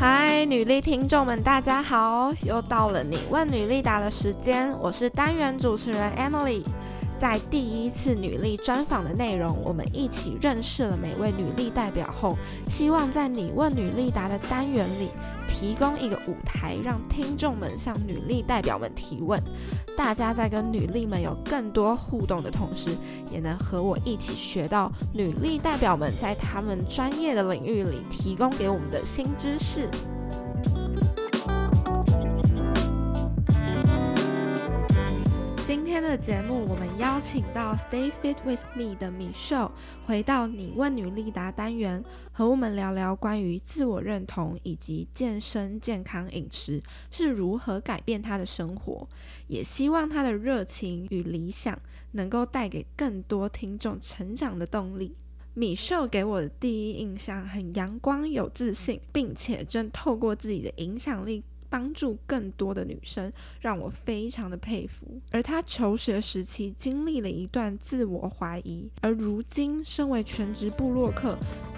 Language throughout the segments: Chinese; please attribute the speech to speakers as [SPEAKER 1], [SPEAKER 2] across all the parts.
[SPEAKER 1] 嗨，女力听众们，大家好！又到了你问女力答的时间，我是单元主持人 Emily。在第一次女力专访的内容，我们一起认识了每位女力代表后，希望在你问女力答的单元里，提供一个舞台，让听众们向女力代表们提问。大家在跟女力们有更多互动的同时，也能和我一起学到女力代表们在他们专业的领域里提供给我们的新知识。今天的节目，我们邀请到 Stay Fit with Me 的 Michelle 回到你问女力答单元，和我们聊聊关于自我认同以及健身、健康饮食是如何改变她的生活。也希望她的热情与理想能够带给更多听众成长的动力。米秀给我的第一印象很阳光、有自信，并且正透过自己的影响力。帮助更多的女生，让我非常的佩服。而她求学时期经历了一段自我怀疑，而如今身为全职部落客，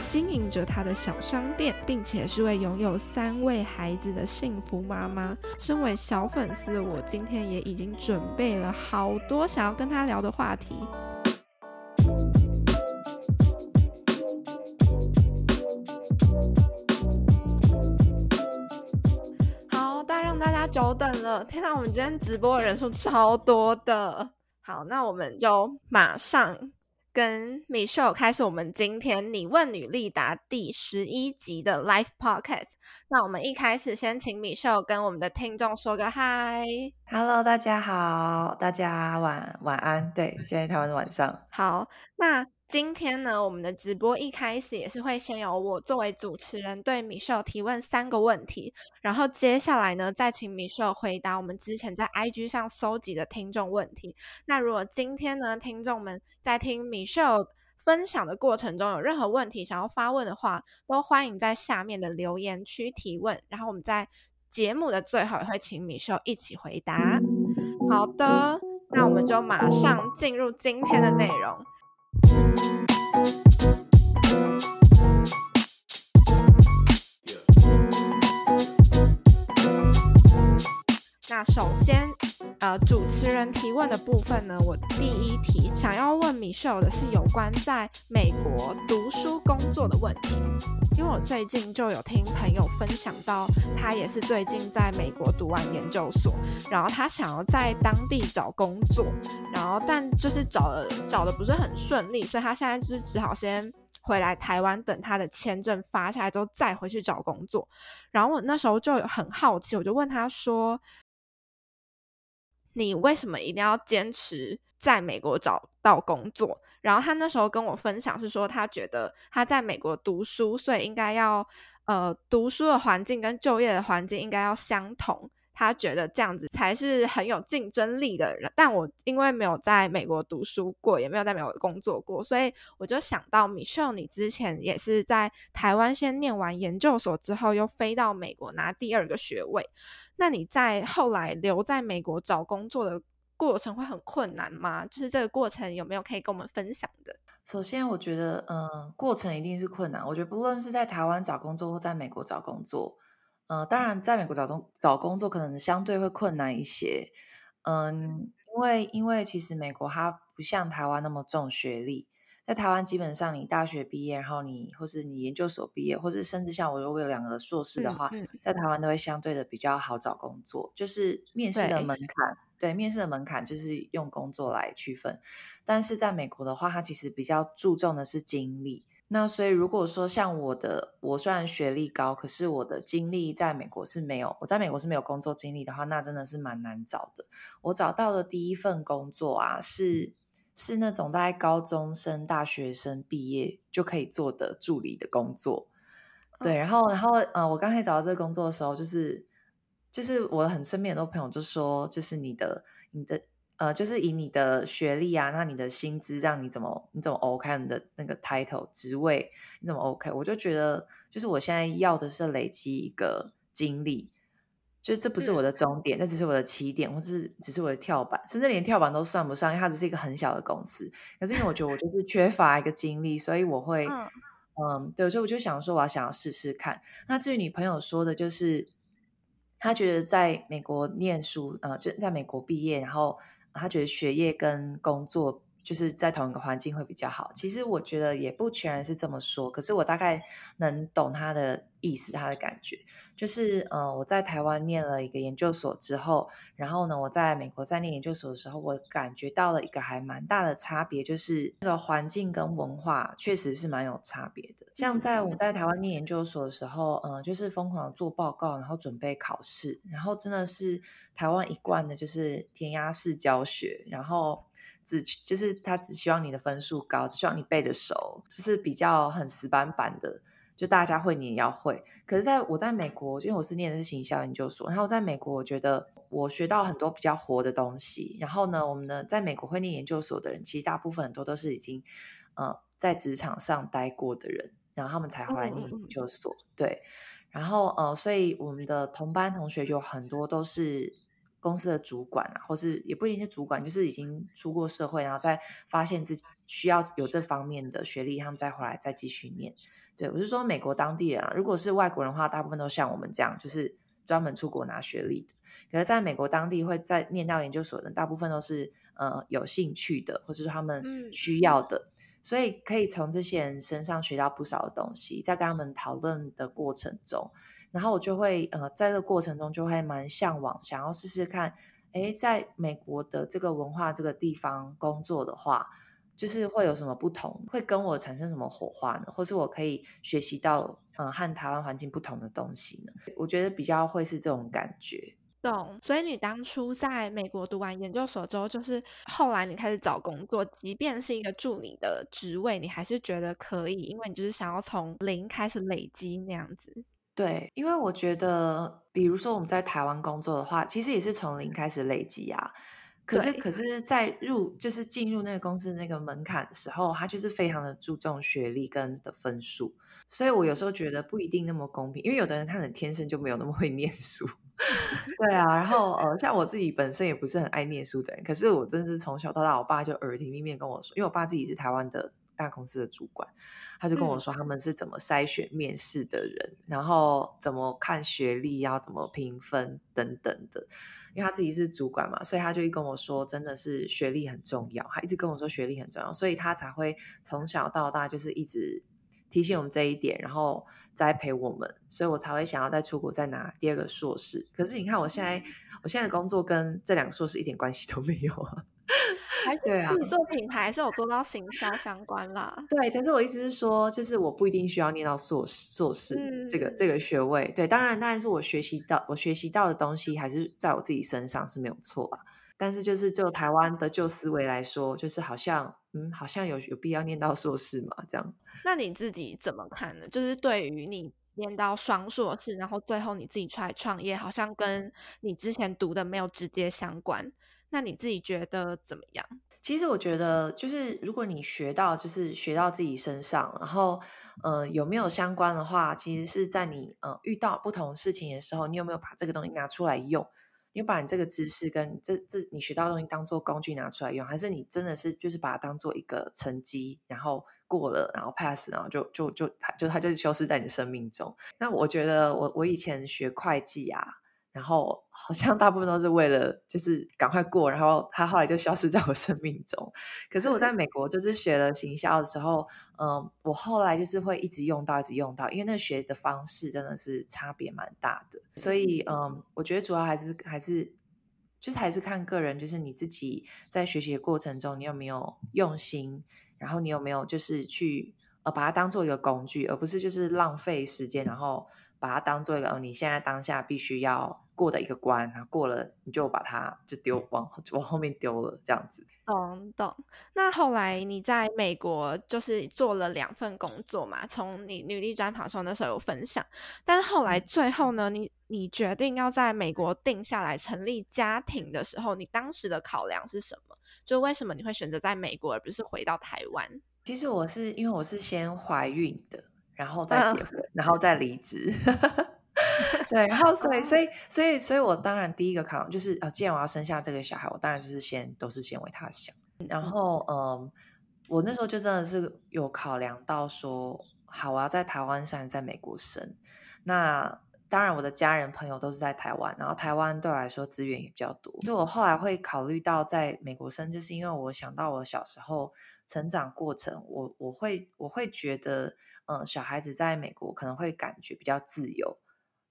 [SPEAKER 1] 经营着她的小商店，并且是位拥有三位孩子的幸福妈妈。身为小粉丝我，今天也已经准备了好多想要跟她聊的话题。久等了，天哪！我们今天直播的人数超多的。好，那我们就马上跟 Michelle 开始我们今天你问女力答第十一集的 Live Podcast。那我们一开始先请 Michelle 跟我们的听众说个嗨
[SPEAKER 2] ，Hello，大家好，大家晚晚安。对，现在台湾晚上。
[SPEAKER 1] 好，那。今天呢，我们的直播一开始也是会先由我作为主持人对米秀提问三个问题，然后接下来呢，再请米秀回答我们之前在 IG 上搜集的听众问题。那如果今天呢，听众们在听米秀分享的过程中有任何问题想要发问的话，都欢迎在下面的留言区提问，然后我们在节目的最后也会请米秀一起回答。好的，那我们就马上进入今天的内容。Thank you. 那首先，呃，主持人提问的部分呢，我第一题想要问 Michelle 的是有关在美国读书工作的问题，因为我最近就有听朋友分享到，他也是最近在美国读完研究所，然后他想要在当地找工作，然后但就是找了找的不是很顺利，所以他现在就是只好先回来台湾等他的签证发下来之后再回去找工作，然后我那时候就很好奇，我就问他说。你为什么一定要坚持在美国找到工作？然后他那时候跟我分享是说，他觉得他在美国读书，所以应该要呃读书的环境跟就业的环境应该要相同。他觉得这样子才是很有竞争力的人，但我因为没有在美国读书过，也没有在美国工作过，所以我就想到 Michelle，你之前也是在台湾先念完研究所之后，又飞到美国拿第二个学位。那你在后来留在美国找工作的过程会很困难吗？就是这个过程有没有可以跟我们分享的？
[SPEAKER 2] 首先，我觉得，嗯、过程一定是困难。我觉得不论是在台湾找工作或在美国找工作。呃，当然，在美国找工找工作可能相对会困难一些，嗯，因为因为其实美国它不像台湾那么重学历，在台湾基本上你大学毕业，然后你或是你研究所毕业，或是甚至像我如果有两个硕士的话，嗯。嗯、在台湾都会相对的比较好找工作，就是面试的门槛，对，对，面试的门槛就是用工作来区分，但是在美国的话，它其实比较注重的是经历。那所以，如果说像我的，我虽然学历高，可是我的经历在美国是没有，我在美国是没有工作经历的话，那真的是蛮难找的。我找到的第一份工作啊，是是那种大概高中生、大学生毕业就可以做的助理的工作。对，然后，然后，呃，我刚才找到这个工作的时候，就是就是我很身边很多朋友就说，就是你的你的。呃，就是以你的学历啊，那你的薪资，让你怎么你怎么 OK？你的那个 title 职位你怎么 OK？我就觉得，就是我现在要的是累积一个经历，就是这不是我的终点，那、嗯、只是我的起点，或是只是我的跳板，甚至连跳板都算不上，因为它只是一个很小的公司。可是因为我觉得我就是缺乏一个经历，所以我 会、嗯、嗯，对，所以我就想说，我要想要试试看。那至于你朋友说的，就是他觉得在美国念书，呃，就在美国毕业，然后他觉得学业跟工作。就是在同一个环境会比较好。其实我觉得也不全然是这么说，可是我大概能懂他的意思，他的感觉就是，呃，我在台湾念了一个研究所之后，然后呢，我在美国在念研究所的时候，我感觉到了一个还蛮大的差别，就是那个环境跟文化确实是蛮有差别的。像在我在台湾念研究所的时候，嗯、呃，就是疯狂的做报告，然后准备考试，然后真的是台湾一贯的就是填鸭式教学，然后。只就是他只希望你的分数高，只希望你背的熟，就是比较很死板板的，就大家会你也要会。可是在我在美国，因为我是念的是行销研究所，然后在美国，我觉得我学到很多比较活的东西。然后呢，我们呢在美国会念研究所的人，其实大部分很多都是已经呃在职场上待过的人，然后他们才回来念研究所。嗯、对，然后呃，所以我们的同班同学有很多都是。公司的主管啊，或是也不一定是主管，就是已经出过社会，然后再发现自己需要有这方面的学历，他们再回来再继续念。对，我是说美国当地人啊，如果是外国人的话，大部分都像我们这样，就是专门出国拿学历的。可是在美国当地会在念到研究所的，大部分都是呃有兴趣的，或者是他们需要的，嗯、所以可以从这些人身上学到不少的东西，在跟他们讨论的过程中。然后我就会呃，在这个过程中就会蛮向往，想要试试看，诶，在美国的这个文化这个地方工作的话，就是会有什么不同，会跟我产生什么火花呢？或是我可以学习到嗯和台湾环境不同的东西呢？我觉得比较会是这种感觉。
[SPEAKER 1] 懂。所以你当初在美国读完研究所之后，就是后来你开始找工作，即便是一个助理的职位，你还是觉得可以，因为你就是想要从零开始累积那样子。
[SPEAKER 2] 对，因为我觉得，比如说我们在台湾工作的话，其实也是从零开始累积啊。可是，可是在入就是进入那个公司那个门槛的时候，他就是非常的注重学历跟的分数。所以我有时候觉得不一定那么公平，因为有的人他很天生就没有那么会念书。对啊，然后呃，像我自己本身也不是很爱念书的人，可是我真的是从小到大，我爸就耳提面命跟我说，因为我爸自己是台湾的。大公司的主管，他就跟我说他们是怎么筛选面试的人，嗯、然后怎么看学历，要怎么评分等等的。因为他自己是主管嘛，所以他就一跟我说，真的是学历很重要。他一直跟我说学历很重要，所以他才会从小到大就是一直提醒我们这一点，然后栽培我们，所以我才会想要再出国再拿第二个硕士。可是你看，我现在我现在的工作跟这两个硕士一点关系都没有啊。
[SPEAKER 1] 还是自己做品牌，还是有做到行销相关啦。
[SPEAKER 2] 对，但是我意思是说，就是我不一定需要念到硕士，硕士这个、嗯、这个学位。对，当然，当然是我学习到我学习到的东西，还是在我自己身上是没有错吧。但是，就是就台湾的旧思维来说，就是好像嗯，好像有有必要念到硕士嘛？这样。
[SPEAKER 1] 那你自己怎么看呢？就是对于你念到双硕士，然后最后你自己出来创业，好像跟你之前读的没有直接相关。那你自己觉得怎么样？
[SPEAKER 2] 其实我觉得，就是如果你学到，就是学到自己身上，然后呃有没有相关的话，其实是在你呃遇到不同事情的时候，你有没有把这个东西拿出来用？你把你这个知识跟这这你学到的东西当做工具拿出来用，还是你真的是就是把它当做一个成绩，然后过了，然后 pass，然后就就就它就它就消失在你的生命中？那我觉得我我以前学会计啊。然后好像大部分都是为了就是赶快过，然后他后来就消失在我生命中。可是我在 美国就是学了行销的时候，嗯，我后来就是会一直用到，一直用到，因为那学的方式真的是差别蛮大的。所以，嗯，我觉得主要还是还是就是还是看个人，就是你自己在学习的过程中，你有没有用心，然后你有没有就是去呃把它当做一个工具，而不是就是浪费时间，然后。把它当做一个你现在当下必须要过的一个关，然后过了你就把它就丢往往后面丢了，这样子。
[SPEAKER 1] 懂懂。那后来你在美国就是做了两份工作嘛？从你女力专访的时候那时候有分享，但是后来最后呢，你你决定要在美国定下来成立家庭的时候，你当时的考量是什么？就为什么你会选择在美国而不是回到台湾？
[SPEAKER 2] 其实我是因为我是先怀孕的。然后再结婚，uh, 然后再离职，对，然后所以所以所以所以我当然第一个考量就是，啊，既然我要生下这个小孩，我当然就是先都是先为他想。然后，嗯，我那时候就真的是有考量到说，好，我要在台湾生，在美国生。那当然，我的家人朋友都是在台湾，然后台湾对我来说资源也比较多。所以我后来会考虑到在美国生，就是因为我想到我小时候成长过程，我我会我会觉得，嗯，小孩子在美国可能会感觉比较自由，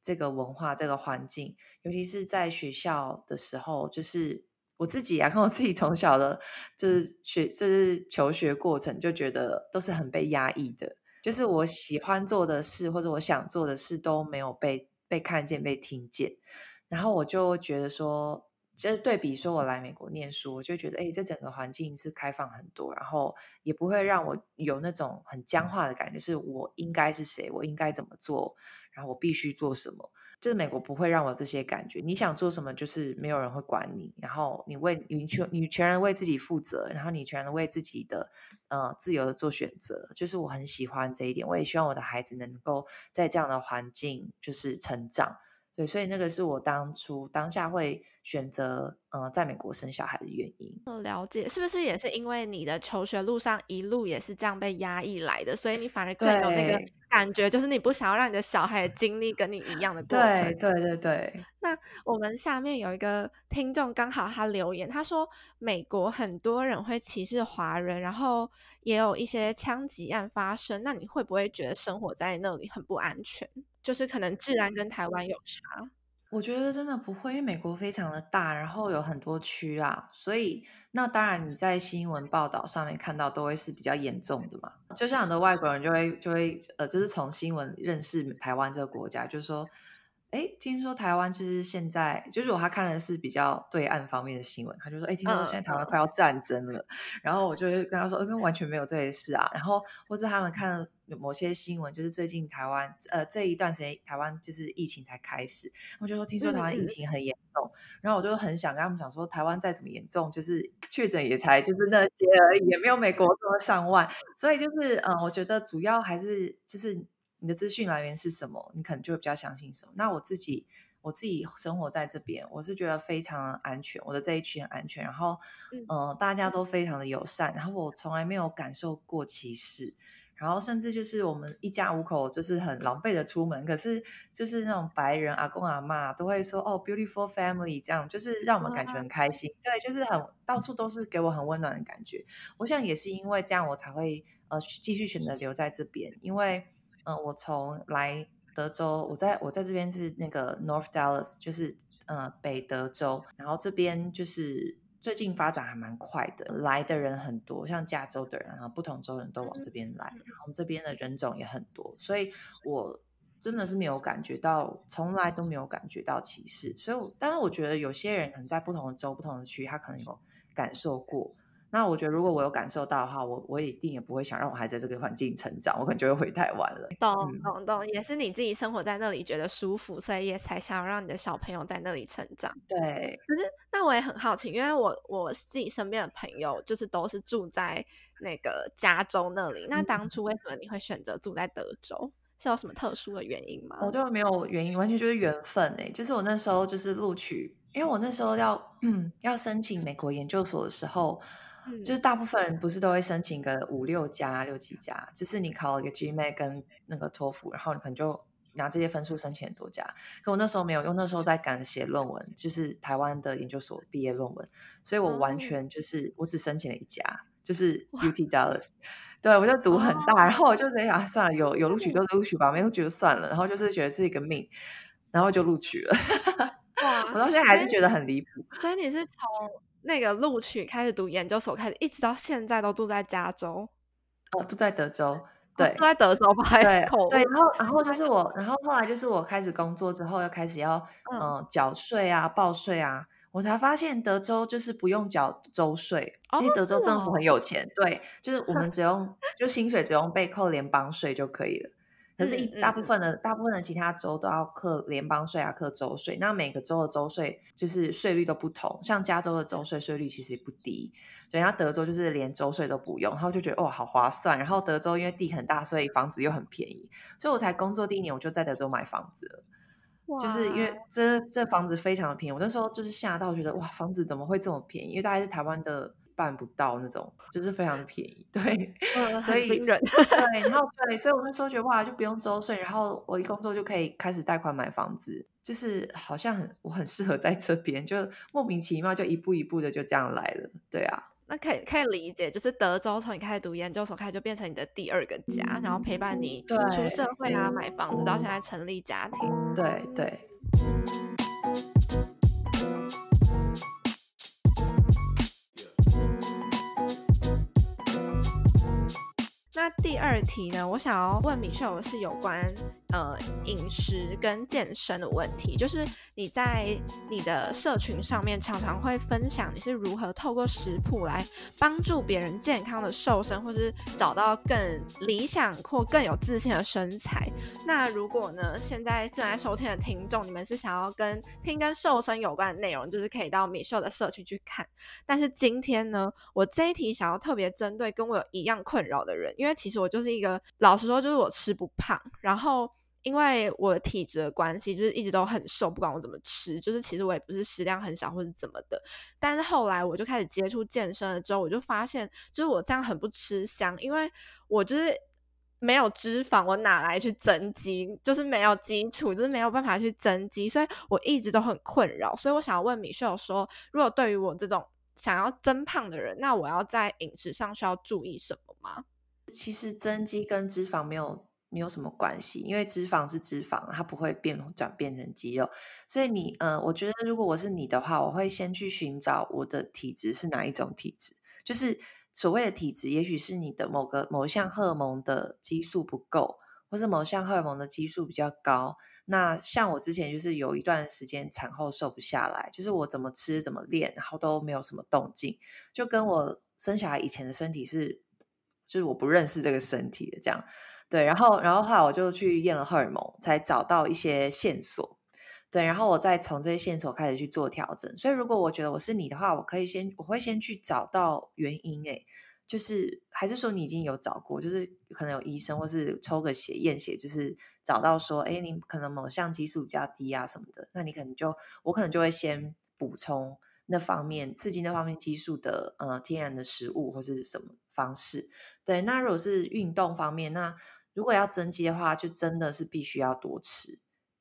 [SPEAKER 2] 这个文化这个环境，尤其是在学校的时候，就是我自己啊，看我自己从小的，就是学就是求学过程，就觉得都是很被压抑的。就是我喜欢做的事或者我想做的事都没有被被看见、被听见，然后我就觉得说，就是对比说我来美国念书，我就觉得哎，这整个环境是开放很多，然后也不会让我有那种很僵化的感觉，是我应该是谁，我应该怎么做，然后我必须做什么。就是美国不会让我这些感觉，你想做什么，就是没有人会管你，然后你为你全你全然为自己负责，然后你全然为自己的呃自由的做选择，就是我很喜欢这一点，我也希望我的孩子能够在这样的环境就是成长。对，所以那个是我当初当下会选择呃在美国生小孩的原因。
[SPEAKER 1] 了解，是不是也是因为你的求学路上一路也是这样被压抑来的，所以你反而更有那个感觉，就是你不想要让你的小孩经历跟你一样的过程。
[SPEAKER 2] 对对对对。
[SPEAKER 1] 那我们下面有一个听众刚好他留言，他说美国很多人会歧视华人，然后也有一些枪击案发生，那你会不会觉得生活在那里很不安全？就是可能治安跟台湾有差，
[SPEAKER 2] 我觉得真的不会，因为美国非常的大，然后有很多区啦，所以那当然你在新闻报道上面看到都会是比较严重的嘛。就像很多外国人就会就会呃，就是从新闻认识台湾这个国家，就是说。哎，听说台湾就是现在，就是如果他看的是比较对岸方面的新闻，他就说：“哎，听说现在台湾快要战争了。嗯”然后我就会跟他说：“嗯，完全没有这些事啊。”然后或是他们看有某些新闻，就是最近台湾呃这一段时间台湾就是疫情才开始，我就说听说台湾疫情很严重，嗯、然后我就很想跟他们讲说，台湾再怎么严重，就是确诊也才就是那些而已，也没有美国这么上万，所以就是嗯，我觉得主要还是就是。你的资讯来源是什么？你可能就会比较相信什么。那我自己，我自己生活在这边，我是觉得非常的安全，我的这一群很安全。然后，嗯、呃，大家都非常的友善，然后我从来没有感受过歧视。然后，甚至就是我们一家五口就是很狼狈的出门，可是就是那种白人阿公阿妈都会说哦，beautiful family，这样就是让我们感觉很开心。对，就是很到处都是给我很温暖的感觉。我想也是因为这样，我才会呃继续选择留在这边，因为。嗯，我从来德州，我在我在这边是那个 North Dallas，就是呃北德州，然后这边就是最近发展还蛮快的，来的人很多，像加州的人，然后不同州人都往这边来，然。后这边的人种也很多，所以我真的是没有感觉到，从来都没有感觉到歧视，所以我，但是我觉得有些人可能在不同的州、不同的区，他可能有感受过。那我觉得，如果我有感受到的话，我我一定也不会想让我孩子在这个环境成长，我可能就会回台湾了。
[SPEAKER 1] 懂懂懂，也是你自己生活在那里觉得舒服，所以也才想要让你的小朋友在那里成长。
[SPEAKER 2] 对，
[SPEAKER 1] 可是那我也很好奇，因为我我自己身边的朋友就是都是住在那个加州那里，那当初为什么你会选择住在德州？是有什么特殊的原因吗？
[SPEAKER 2] 我就没有原因，完全就是缘分哎、欸。就是我那时候就是录取，因为我那时候要嗯 要申请美国研究所的时候。就是大部分人不是都会申请个五六家、六七家，就是你考了一个 GMAT 跟那个托福，然后你可能就拿这些分数申请很多家。可我那时候没有，因为那时候在赶写论文，就是台湾的研究所毕业论文，所以我完全就是我只申请了一家，就是 UT Dallas。对，我就赌很大，然后我就在想，算了，有有录取就录取吧，没录取就算了。然后就是觉得是一个命，然后就录取了。哇，我到现在还是觉得很离谱。
[SPEAKER 1] 所以你是从那个录取开始读研究所开始，一直到现在都住在加州，
[SPEAKER 2] 哦，住在德州，对，哦、
[SPEAKER 1] 住在德州吧？对
[SPEAKER 2] 对，然后然后就是我，然后后来就是我开始工作之后，又开始要嗯、呃、缴税啊、报税啊，我才发现德州就是不用缴州税，哦、因为德州政府很有钱，哦、对，就是我们 只用就薪水只用被扣联邦税就可以了。可是，一大部分的、嗯、大部分的其他州都要课联邦税啊，课州税。那每个州的州税就是税率都不同，像加州的州税税率其实也不低。对，然后德州就是连州税都不用，然后就觉得哦，好划算。然后德州因为地很大，所以房子又很便宜，所以我才工作第一年我就在德州买房子了。就是因为这这房子非常的便宜，我那时候就是吓到，觉得哇，房子怎么会这么便宜？因为大概是台湾的半不到那种，就是非常的便宜。对，
[SPEAKER 1] 嗯、
[SPEAKER 2] 所以
[SPEAKER 1] 对，然
[SPEAKER 2] 后对，所以我那时候觉得哇，就不用周税，然后我一工作就可以开始贷款买房子，就是好像很我很适合在这边，就莫名其妙就一步一步的就这样来了。对啊。
[SPEAKER 1] 那可以可以理解，就是德州从你开始读研究所开始就变成你的第二个家，嗯、然后陪伴你出社会啊，买房子到现在成立家庭。
[SPEAKER 2] 对对。
[SPEAKER 1] 那第二题呢，我想要问米秀是有关呃饮食跟健身的问题，就是你在你的社群上面常常会分享你是如何透过食谱来帮助别人健康的瘦身，或是找到更理想或更有自信的身材。那如果呢，现在正在收听的听众，你们是想要跟听跟瘦身有关的内容，就是可以到米秀的社群去看。但是今天呢，我这一题想要特别针对跟我有一样困扰的人，因为其实我就是一个，老实说，就是我吃不胖。然后因为我的体质的关系，就是一直都很瘦，不管我怎么吃，就是其实我也不是食量很小或者怎么的。但是后来我就开始接触健身了之后，我就发现，就是我这样很不吃香，因为我就是没有脂肪，我哪来去增肌？就是没有基础，就是没有办法去增肌，所以我一直都很困扰。所以我想要问米秀说，如果对于我这种想要增胖的人，那我要在饮食上需要注意什么吗？
[SPEAKER 2] 其实增肌跟脂肪没有没有什么关系，因为脂肪是脂肪，它不会变转变成肌肉。所以你，呃，我觉得如果我是你的话，我会先去寻找我的体质是哪一种体质。就是所谓的体质，也许是你的某个某一项荷尔蒙的激素不够，或是某项荷尔蒙的激素比较高。那像我之前就是有一段时间产后瘦不下来，就是我怎么吃怎么练，然后都没有什么动静，就跟我生小孩以前的身体是。就是我不认识这个身体的这样，对，然后，然后后来我就去验了荷尔蒙，才找到一些线索，对，然后我再从这些线索开始去做调整。所以，如果我觉得我是你的话，我可以先，我会先去找到原因，诶，就是还是说你已经有找过，就是可能有医生或是抽个血验血，就是找到说，诶，你可能某项激素比较低啊什么的，那你可能就，我可能就会先补充那方面刺激那方面激素的呃天然的食物或是什么。方式对，那如果是运动方面，那如果要增肌的话，就真的是必须要多吃。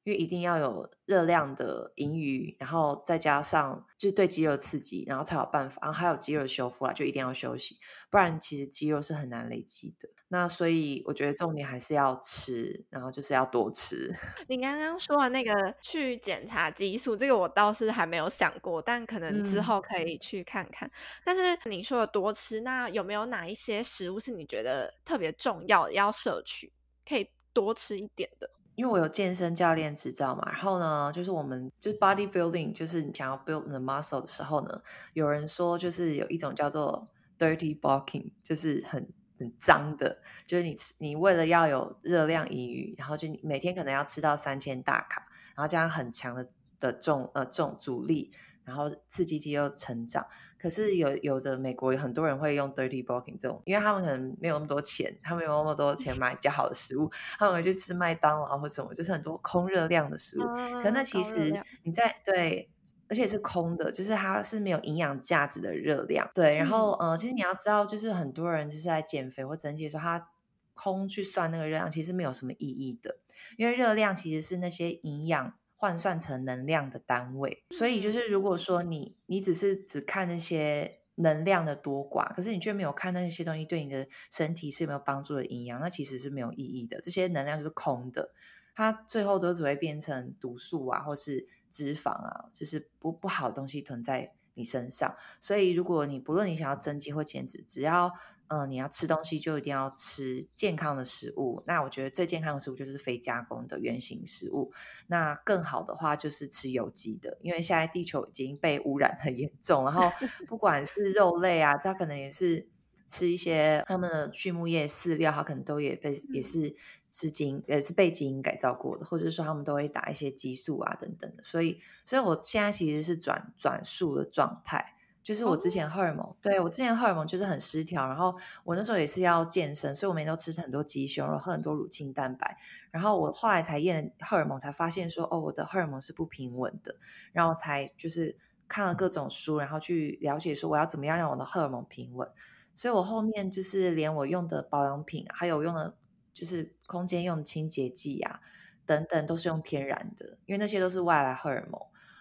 [SPEAKER 2] 因为一定要有热量的盈余，然后再加上就是对肌肉刺激，然后才有办法。然后还有肌肉修复啊，就一定要休息，不然其实肌肉是很难累积的。那所以我觉得重点还是要吃，然后就是要多吃。
[SPEAKER 1] 你刚刚说的那个去检查激素，这个我倒是还没有想过，但可能之后可以去看看。嗯、但是你说的多吃，那有没有哪一些食物是你觉得特别重要要摄取，可以多吃一点的？
[SPEAKER 2] 因为我有健身教练执照嘛，然后呢，就是我们就是 bodybuilding，就是你想要 build the muscle 的时候呢，有人说就是有一种叫做 dirty bulking，就是很很脏的，就是你吃你为了要有热量盈余，然后就你每天可能要吃到三千大卡，然后加上很强的的重呃重阻力，然后刺激肌肉成长。可是有有的美国有很多人会用 dirty bulking 这种，因为他们可能没有那么多钱，他们没有那么多钱买比较好的食物，他们会去吃麦当劳或什么，就是很多空热量的食物。嗯、可那其实你在对，而且是空的，就是它是没有营养价值的热量。对，然后呃，其实你要知道，就是很多人就是在减肥或增肌的时候，他空去算那个热量，其实没有什么意义的，因为热量其实是那些营养。换算成能量的单位，所以就是如果说你你只是只看那些能量的多寡，可是你却没有看那些东西对你的身体是有没有帮助的营养，那其实是没有意义的。这些能量就是空的，它最后都只会变成毒素啊，或是脂肪啊，就是不不好的东西囤在你身上。所以如果你不论你想要增肌或减脂，只要嗯、呃，你要吃东西就一定要吃健康的食物。那我觉得最健康的食物就是非加工的原型食物。那更好的话就是吃有机的，因为现在地球已经被污染很严重。然后不管是肉类啊，它可能也是吃一些他们的畜牧业饲料，它可能都也被也是吃基因也是被基因改造过的，或者说他们都会打一些激素啊等等的。所以，所以我现在其实是转转述的状态。就是我之前荷尔蒙，oh. 对我之前荷尔蒙就是很失调，然后我那时候也是要健身，所以我每天都吃很多鸡胸肉，喝很多乳清蛋白，然后我后来才验了荷尔蒙，才发现说，哦，我的荷尔蒙是不平稳的，然后才就是看了各种书，然后去了解说我要怎么样让我的荷尔蒙平稳。所以我后面就是连我用的保养品，还有用的就是空间用的清洁剂啊等等，都是用天然的，因为那些都是外来荷尔蒙。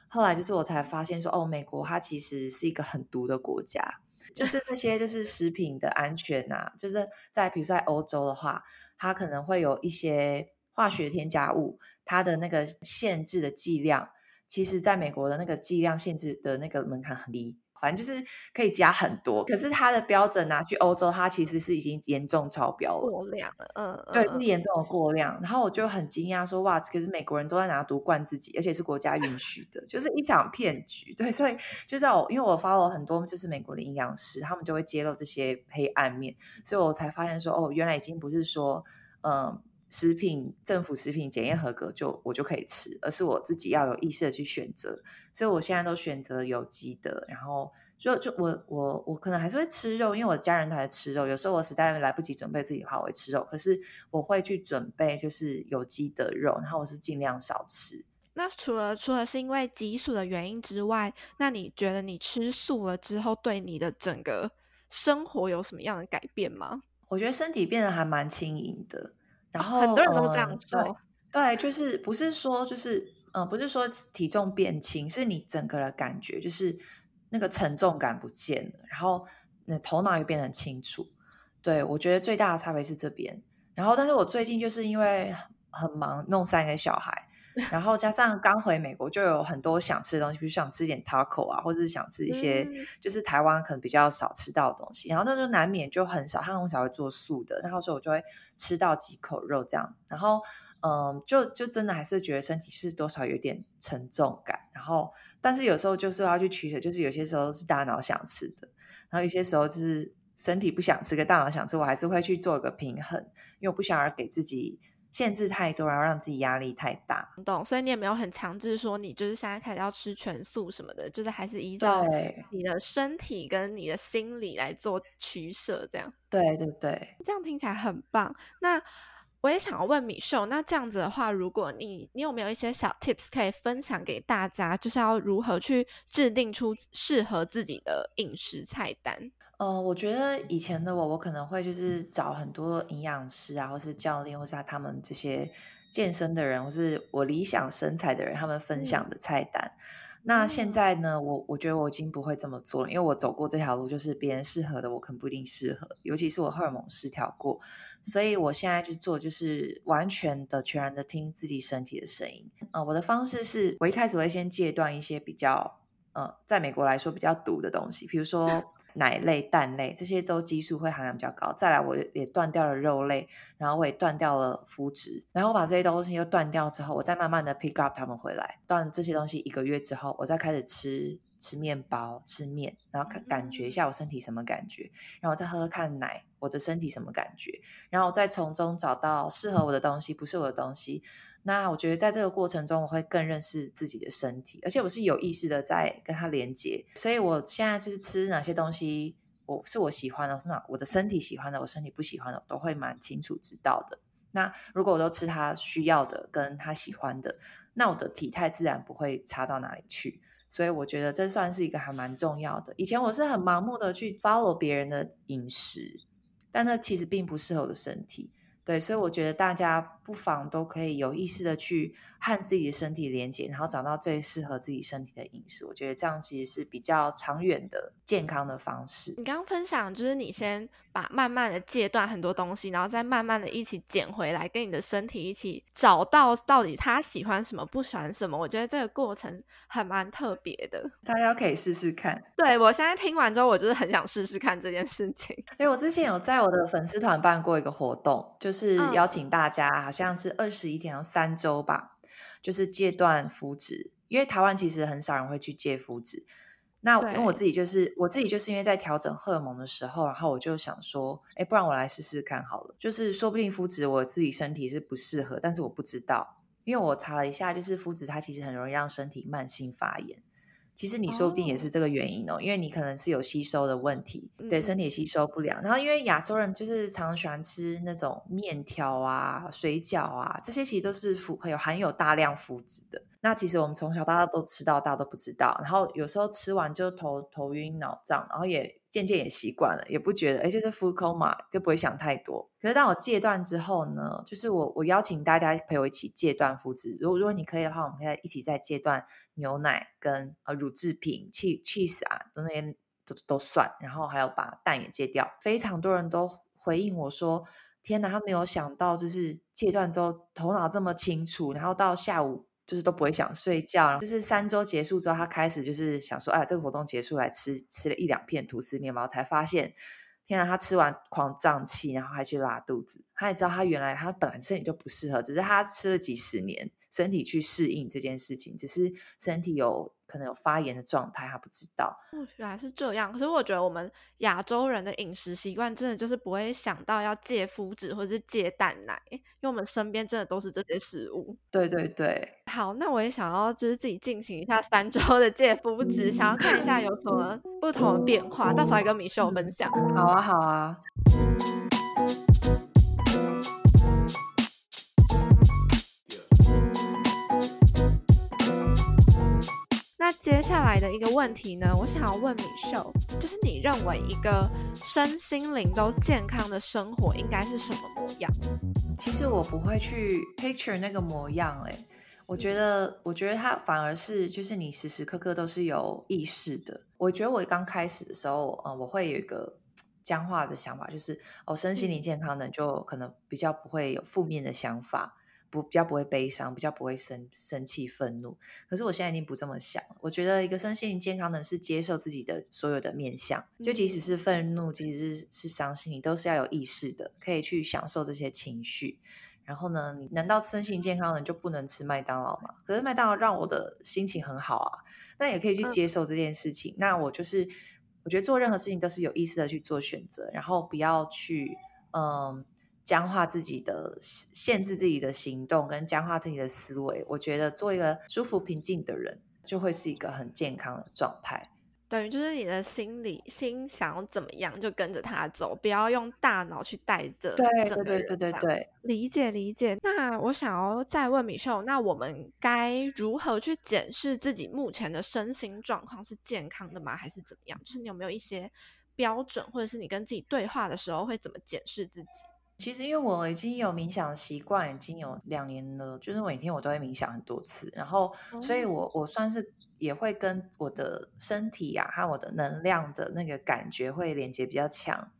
[SPEAKER 2] 后来就是我才发现说，哦，美国它其实是一个很毒的国家，就是那些就是食品的安全啊，就是在比如说在欧洲的话，它可能会有一些化学添加物，它的那个限制的剂量，其实在美国的那个剂量限制的那个门槛很低。反正就是可以加很多，可是它的标准拿去欧洲，它其实是已经严重超标了，
[SPEAKER 1] 过量了，嗯，
[SPEAKER 2] 对，是严重的过量。然后我就很惊讶说，哇，可是美国人都在拿毒灌自己，而且是国家允许的，就是一场骗局。对，所以就在我，因为我 follow 很多就是美国的营养师，他们就会揭露这些黑暗面，所以我才发现说，哦，原来已经不是说，嗯。食品政府食品检验合格就我就可以吃，而是我自己要有意识的去选择。所以我现在都选择有机的，然后就就我我我可能还是会吃肉，因为我家人都在吃肉。有时候我实在来不及准备自己的话，我会吃肉。可是我会去准备就是有机的肉，然后我是尽量少吃。
[SPEAKER 1] 那除了除了是因为激素的原因之外，那你觉得你吃素了之后，对你的整个生活有什么样的改变吗？
[SPEAKER 2] 我觉得身体变得还蛮轻盈的。然后
[SPEAKER 1] 很多人都这
[SPEAKER 2] 样对，对，就是不是说就是嗯、呃，不是说体重变轻，是你整个的感觉就是那个沉重感不见了，然后那头脑也变得清楚。对，我觉得最大的差别是这边。然后，但是我最近就是因为很忙，弄三个小孩。然后加上刚回美国，就有很多想吃的东西，比如想吃点 taco 啊，或者是想吃一些就是台湾可能比较少吃到的东西。然后那时候难免就很少，他很少会做素的，然后所以我就会吃到几口肉这样。然后嗯，就就真的还是觉得身体是多少有点沉重感。然后但是有时候就是要去取舍，就是有些时候是大脑想吃的，然后有些时候就是身体不想吃，跟大脑想吃，我还是会去做一个平衡，因为我不想要给自己。限制太多，然后让自己压力太大。
[SPEAKER 1] 懂，所以你也没有很强制说你就是现在开始要吃全素什么的，就是还是依照你的身体跟你的心理来做取舍，这样。
[SPEAKER 2] 对对对，
[SPEAKER 1] 这样听起来很棒。那我也想要问米秀，那这样子的话，如果你你有没有一些小 tips 可以分享给大家，就是要如何去制定出适合自己的饮食菜单？
[SPEAKER 2] 呃，我觉得以前的我，我可能会就是找很多营养师啊，或是教练，或是他们这些健身的人，或是我理想身材的人，他们分享的菜单。嗯、那现在呢，我我觉得我已经不会这么做了，因为我走过这条路，就是别人适合的，我可能不一定适合，尤其是我荷尔蒙失调过，所以我现在去做就是完全的、全然的听自己身体的声音。呃，我的方式是我一开始会先戒断一些比较，呃，在美国来说比较毒的东西，比如说。奶类、蛋类这些都激素会含量比较高。再来，我也断掉了肉类，然后我也断掉了麸质。然后我把这些东西又断掉之后，我再慢慢的 pick up 他们回来。断这些东西一个月之后，我再开始吃吃面包、吃面，然后感感觉一下我身体什么感觉，然后再喝喝看奶，我的身体什么感觉，然后再从中找到适合我的东西，不是我的东西。那我觉得在这个过程中，我会更认识自己的身体，而且我是有意识的在跟它连接。所以我现在就是吃哪些东西，我是我喜欢的，是哪我的身体喜欢的，我身体不喜欢的，我都会蛮清楚知道的。那如果我都吃他需要的，跟他喜欢的，那我的体态自然不会差到哪里去。所以我觉得这算是一个还蛮重要的。以前我是很盲目的去 follow 别人的饮食，但那其实并不适合我的身体。对，所以我觉得大家不妨都可以有意识的去和自己的身体连接，然后找到最适合自己身体的饮食。我觉得这样其实是比较长远的健康的方式。
[SPEAKER 1] 你刚刚分享就是你先把慢慢的戒断很多东西，然后再慢慢的一起捡回来，跟你的身体一起找到到底他喜欢什么，不喜欢什么。我觉得这个过程还蛮特别的，
[SPEAKER 2] 大家可以试试看。
[SPEAKER 1] 对，我现在听完之后，我就是很想试试看这件事情。
[SPEAKER 2] 因为我之前有在我的粉丝团办过一个活动，就是。邀请大家，好像是二十一天三周吧，就是戒断麸质。因为台湾其实很少人会去戒麸质。那因为我自己就是我自己就是因为在调整荷尔蒙的时候，然后我就想说，哎，不然我来试试看好了。就是说不定麸质我自己身体是不适合，但是我不知道，因为我查了一下，就是麸质它其实很容易让身体慢性发炎。其实你说不定也是这个原因哦，oh. 因为你可能是有吸收的问题，对身体吸收不良。然后因为亚洲人就是常常喜欢吃那种面条啊、水饺啊，这些其实都是富有含有大量麸质的。那其实我们从小到大都吃到大都不知道，然后有时候吃完就头头晕脑胀，然后也渐渐也习惯了，也不觉得哎，就是 food coma 就不会想太多。可是当我戒断之后呢，就是我我邀请大家陪我一起戒断麸质。如果如果你可以的话，我们可以一起再戒断牛奶跟呃乳制品、che cheese 啊，都那些都都算，然后还有把蛋也戒掉。非常多人都回应我说。天哪，他没有想到，就是戒断之后头脑这么清楚，然后到下午就是都不会想睡觉，就是三周结束之后，他开始就是想说，哎，这个活动结束来吃吃了一两片吐司面包，才发现，天啊，他吃完狂胀气，然后还去拉肚子。他也知道他原来他本来身体就不适合，只是他吃了几十年，身体去适应这件事情，只是身体有。可能有发炎的状态，他不知道。
[SPEAKER 1] 原来是这样。可是我觉得我们亚洲人的饮食习惯真的就是不会想到要戒麸质或者是戒蛋奶，因为我们身边真的都是这些食物。
[SPEAKER 2] 对对对。
[SPEAKER 1] 好，那我也想要就是自己进行一下三周的戒麸质，想要看一下有什么不同的变化，到时候来跟米秀分享。
[SPEAKER 2] 好啊，好啊。
[SPEAKER 1] 接下来的一个问题呢，我想要问米秀，就是你认为一个身心灵都健康的生活应该是什么模样？
[SPEAKER 2] 其实我不会去 picture 那个模样，哎，我觉得，我觉得它反而是就是你时时刻刻都是有意识的。我觉得我刚开始的时候，呃，我会有一个僵化的想法，就是哦，身心灵健康的就可能比较不会有负面的想法。不比较不会悲伤，比较不会生生气愤怒。可是我现在已经不这么想。我觉得一个身心灵健康的人是接受自己的所有的面相，就即使是愤怒，即使是是伤心，你都是要有意识的，可以去享受这些情绪。然后呢，你难道身心健康的人就不能吃麦当劳吗？可是麦当劳让我的心情很好啊，那也可以去接受这件事情。嗯、那我就是我觉得做任何事情都是有意识的去做选择，然后不要去嗯。僵化自己的，限制自己的行动，跟僵化自己的思维。我觉得做一个舒服平静的人，就会是一个很健康的状态。
[SPEAKER 1] 等于就是你的心理心想要怎么样，就跟着他走，不要用大脑去带着。
[SPEAKER 2] 对对对对对对，
[SPEAKER 1] 理解理解。那我想要再问米秀，那我们该如何去检视自己目前的身心状况是健康的吗？还是怎么样？就是你有没有一些标准，或者是你跟自己对话的时候会怎么检视自己？
[SPEAKER 2] 其实，因为我已经有冥想的习惯，已经有两年了，就是每天我都会冥想很多次，然后，所以我我算是也会跟我的身体呀、啊，和我的能量的那个感觉会连接比较强，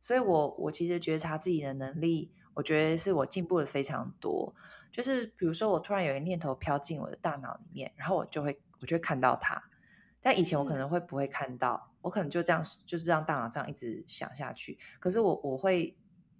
[SPEAKER 2] 所以我我其实觉察自己的能力，我觉得是我进步了非常多。就是比如说，我突然有一个念头飘进我的大脑里面，然后我就会我就会看到它，但以前我可能会不会看到，我可能就这样就是这样大脑这样一直想下去，可是我我会。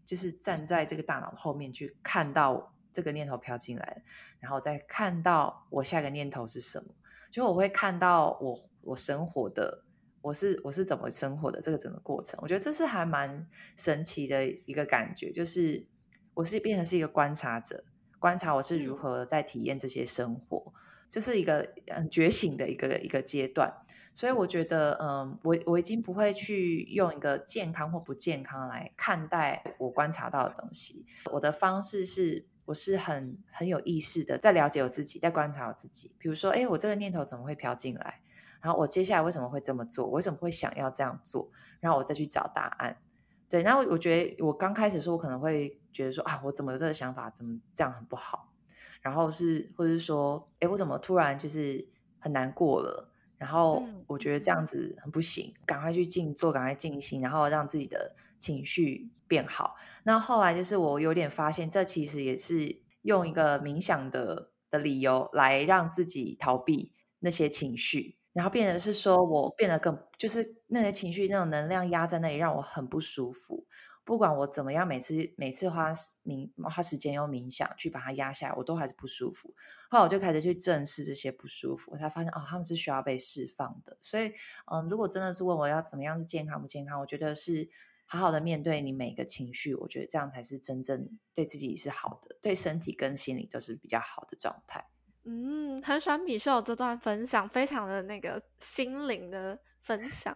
[SPEAKER 2] 就是站在这个大脑后面去看到这个念头飘进来，然后再看到我下一个念头是什么，就我会看到我我生活的我是我是怎么生活的这个整个过程，我觉得这是还蛮神奇的一个感觉，就是我是变成是一个观察者，观察我是如何在体验这些生活，这、就是一个很觉醒的一个一个阶段。所以我觉得，嗯，我我已经不会去用一个健康或不健康来看待我观察到的东西。我的方式是，我是很很有意识的在了解我自己，在观察我自己。比如说，哎，我这个念头怎么会飘进来？然后我接下来为什么会这么做？我为什么会想要这样做？然后我再去找答案。对，然后我觉得我刚开始的时候，我可能会觉得说，啊，我怎么有这个想法？怎么这样很不好？然后是，或者是说，哎，我怎么突然就是很难过了？然后我觉得这样子很不行，赶快去静坐，赶快静心，然后让自己的情绪变好。那后来就是我有点发现，这其实也是用一个冥想的的理由来让自己逃避那些情绪，然后变得是说我变得更就是那些情绪那种能量压在那里，让我很不舒服。不管我怎么样，每次每次花冥花时间用冥想去把它压下来，我都还是不舒服。后来我就开始去正视这些不舒服，我才发现哦，他们是需要被释放的。所以，嗯，如果真的是问我要怎么样是健康不健康，我觉得是好好的面对你每个情绪，我觉得这样才是真正对自己是好的，对身体跟心理都是比较好的状态。
[SPEAKER 1] 嗯，很喜欢米秀这段分享，非常的那个心灵的分享。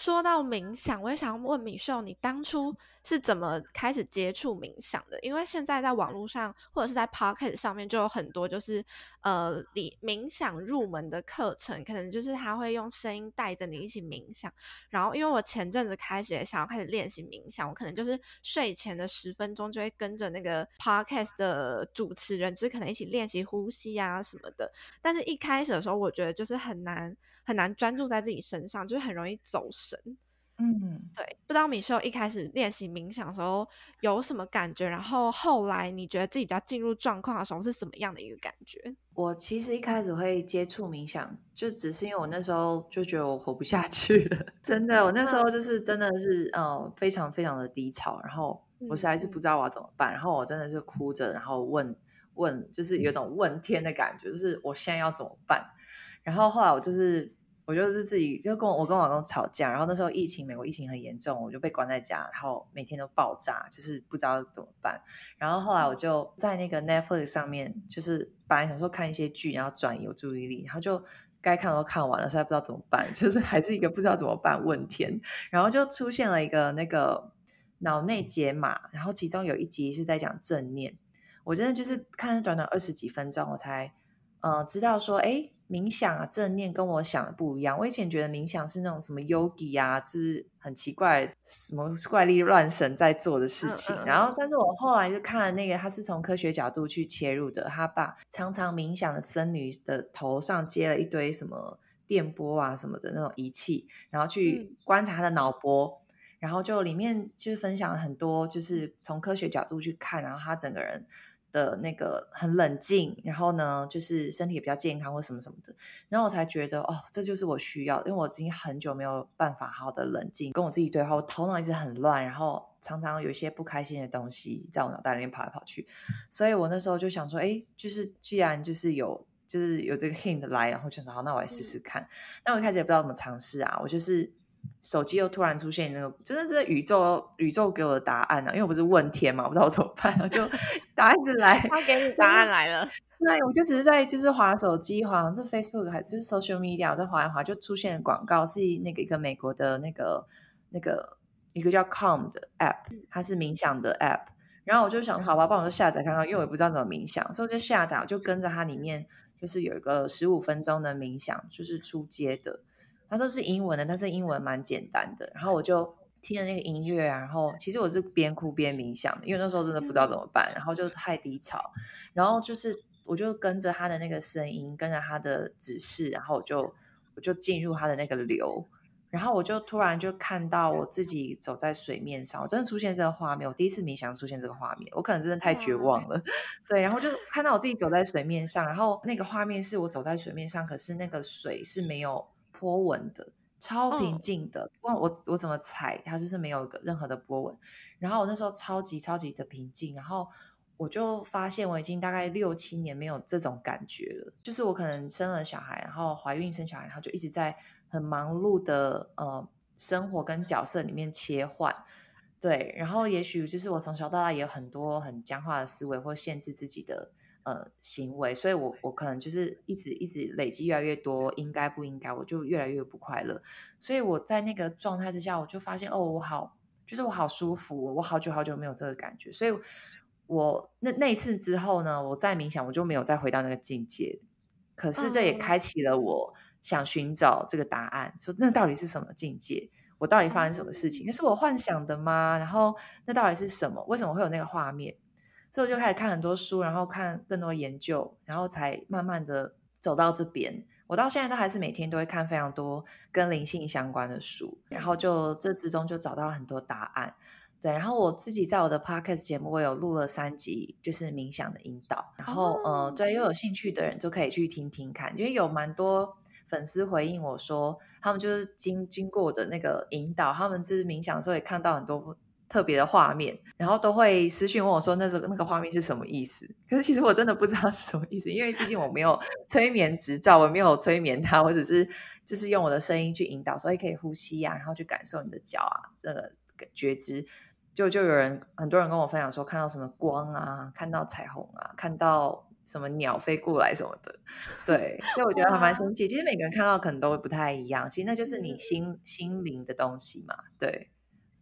[SPEAKER 1] 说到冥想，我也想要问米秀，你当初是怎么开始接触冥想的？因为现在在网络上或者是在 Podcast 上面就有很多就是呃，你冥想入门的课程，可能就是他会用声音带着你一起冥想。然后，因为我前阵子开始也想要开始练习冥想，我可能就是睡前的十分钟就会跟着那个 Podcast 的主持人，就是可能一起练习呼吸啊什么的。但是一开始的时候，我觉得就是很难很难专注在自己身上，就是很容易走神。
[SPEAKER 2] 嗯，
[SPEAKER 1] 对，不知道米秀一开始练习冥想的时候有什么感觉，然后后来你觉得自己比较进入状况的时候是什么样的一个感觉？
[SPEAKER 2] 我其实一开始会接触冥想，就只是因为我那时候就觉得我活不下去了，真的，我那时候就是真的是呃非常非常的低潮，然后我实在是不知道我要怎么办，然后我真的是哭着，然后问问，就是有种问天的感觉，就是我现在要怎么办？然后后来我就是。我就是自己就跟我我跟我老公吵架，然后那时候疫情，美国疫情很严重，我就被关在家，然后每天都爆炸，就是不知道怎么办。然后后来我就在那个 Netflix 上面，就是本来想说看一些剧，然后转移我注意力，然后就该看都看完了，实在不知道怎么办，就是还是一个不知道怎么办问天。然后就出现了一个那个脑内解码，然后其中有一集是在讲正念，我真的就是看了短短二十几分钟，我才呃知道说，哎。冥想啊，正念跟我想的不一样。我以前觉得冥想是那种什么 yogi 啊，就是很奇怪，什么怪力乱神在做的事情。嗯嗯、然后，但是我后来就看了那个，他是从科学角度去切入的。他把常常冥想的僧侣的头上接了一堆什么电波啊什么的那种仪器，然后去观察他的脑波，嗯、然后就里面就分享了很多，就是从科学角度去看，然后他整个人。的那个很冷静，然后呢，就是身体也比较健康或什么什么的，然后我才觉得哦，这就是我需要，因为我已经很久没有办法好好的冷静跟我自己对话，我头脑一直很乱，然后常常有一些不开心的东西在我脑袋里面跑来跑去，所以我那时候就想说，哎，就是既然就是有就是有这个 hint 来，然后就说好，那我来试试看。那我一开始也不知道怎么尝试啊，我就是。手机又突然出现那个，真的是宇宙宇宙给我的答案啊！因为我不是问天嘛，我不知道我怎么办，就 答案就来，
[SPEAKER 1] 他给你答案来了。
[SPEAKER 2] 那我就只是在就是滑手机，滑是 Facebook 还是就是 Social Media，我在滑一滑就出现广告，是那个一个美国的那个那个一个叫 Calm 的 App，它是冥想的 App。然后我就想，好吧，帮我就下载看看，因为我也不知道怎么冥想，所以我就下载，我就跟着它里面就是有一个十五分钟的冥想，就是出街的。他说是英文的，但是英文蛮简单的。然后我就听了那个音乐啊，然后其实我是边哭边冥想的，因为那时候真的不知道怎么办，然后就太低潮。然后就是我就跟着他的那个声音，跟着他的指示，然后我就我就进入他的那个流。然后我就突然就看到我自己走在水面上，我真的出现这个画面。我第一次冥想出现这个画面，我可能真的太绝望了。对，然后就看到我自己走在水面上，然后那个画面是我走在水面上，可是那个水是没有。波纹的，超平静的，不管我我怎么踩它就是没有任何的波纹。然后我那时候超级超级的平静，然后我就发现我已经大概六七年没有这种感觉了。就是我可能生了小孩，然后怀孕生小孩，然后就一直在很忙碌的呃生活跟角色里面切换。对，然后也许就是我从小到大也有很多很僵化的思维或限制自己的。呃，行为，所以我我可能就是一直一直累积越来越多，应该不应该，我就越来越不快乐。所以我在那个状态之下，我就发现哦，我好，就是我好舒服，我好久好久没有这个感觉。所以我，我那那一次之后呢，我再冥想，我就没有再回到那个境界。可是这也开启了我想寻找这个答案，说那到底是什么境界？我到底发生什么事情？那是我幻想的吗？然后那到底是什么？为什么会有那个画面？所以我就开始看很多书，然后看更多研究，然后才慢慢的走到这边。我到现在都还是每天都会看非常多跟灵性相关的书，然后就这之中就找到了很多答案。对，然后我自己在我的 podcast 节目，我有录了三集，就是冥想的引导。然后呃，对，又有兴趣的人就可以去听听看，因为有蛮多粉丝回应我说，他们就是经经过我的那个引导，他们就是冥想的时候也看到很多。特别的画面，然后都会私讯问我说：“那时候那个画面是什么意思？”可是其实我真的不知道是什么意思，因为毕竟我没有催眠执照，我没有催眠他，我只是就是用我的声音去引导，所以可以呼吸啊，然后去感受你的脚啊，这个觉知。就就有人很多人跟我分享说，看到什么光啊，看到彩虹啊，看到什么鸟飞过来什么的，对，所以我觉得还蛮神奇。其实每个人看到可能都会不太一样，其实那就是你心、嗯、心灵的东西嘛，对。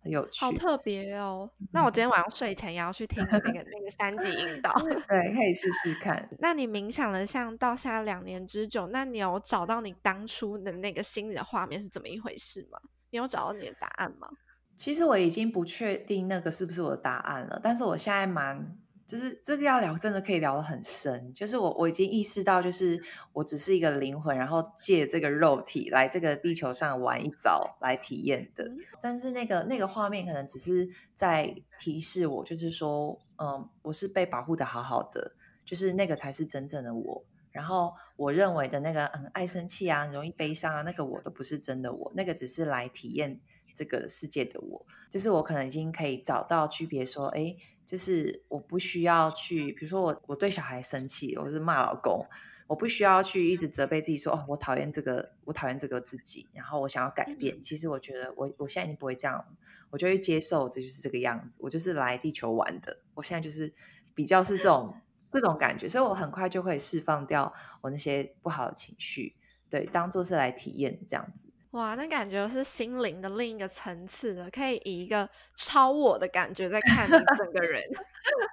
[SPEAKER 2] 有趣，
[SPEAKER 1] 好特别哦！那我今天晚上睡前也要去听那个那个三级引导，
[SPEAKER 2] 对，可以试试看。
[SPEAKER 1] 那你冥想了像到现在两年之久，那你有找到你当初的那个心里的画面是怎么一回事吗？你有找到你的答案吗？
[SPEAKER 2] 其实我已经不确定那个是不是我的答案了，但是我现在蛮。就是这个要聊，真的可以聊得很深。就是我我已经意识到，就是我只是一个灵魂，然后借这个肉体来这个地球上玩一遭来体验的。但是那个那个画面可能只是在提示我，就是说，嗯，我是被保护的好好的，就是那个才是真正的我。然后我认为的那个很爱生气啊，容易悲伤啊，那个我都不是真的我，那个只是来体验这个世界的我。就是我可能已经可以找到区别，说，哎。就是我不需要去，比如说我我对小孩生气，我是骂老公，我不需要去一直责备自己说哦，我讨厌这个，我讨厌这个自己，然后我想要改变。其实我觉得我我现在已经不会这样，我就会接受这就是这个样子，我就是来地球玩的。我现在就是比较是这种这种感觉，所以我很快就会释放掉我那些不好的情绪，对，当做是来体验这样子。
[SPEAKER 1] 哇，那感觉是心灵的另一个层次的，可以以一个超我的感觉在看你整个人。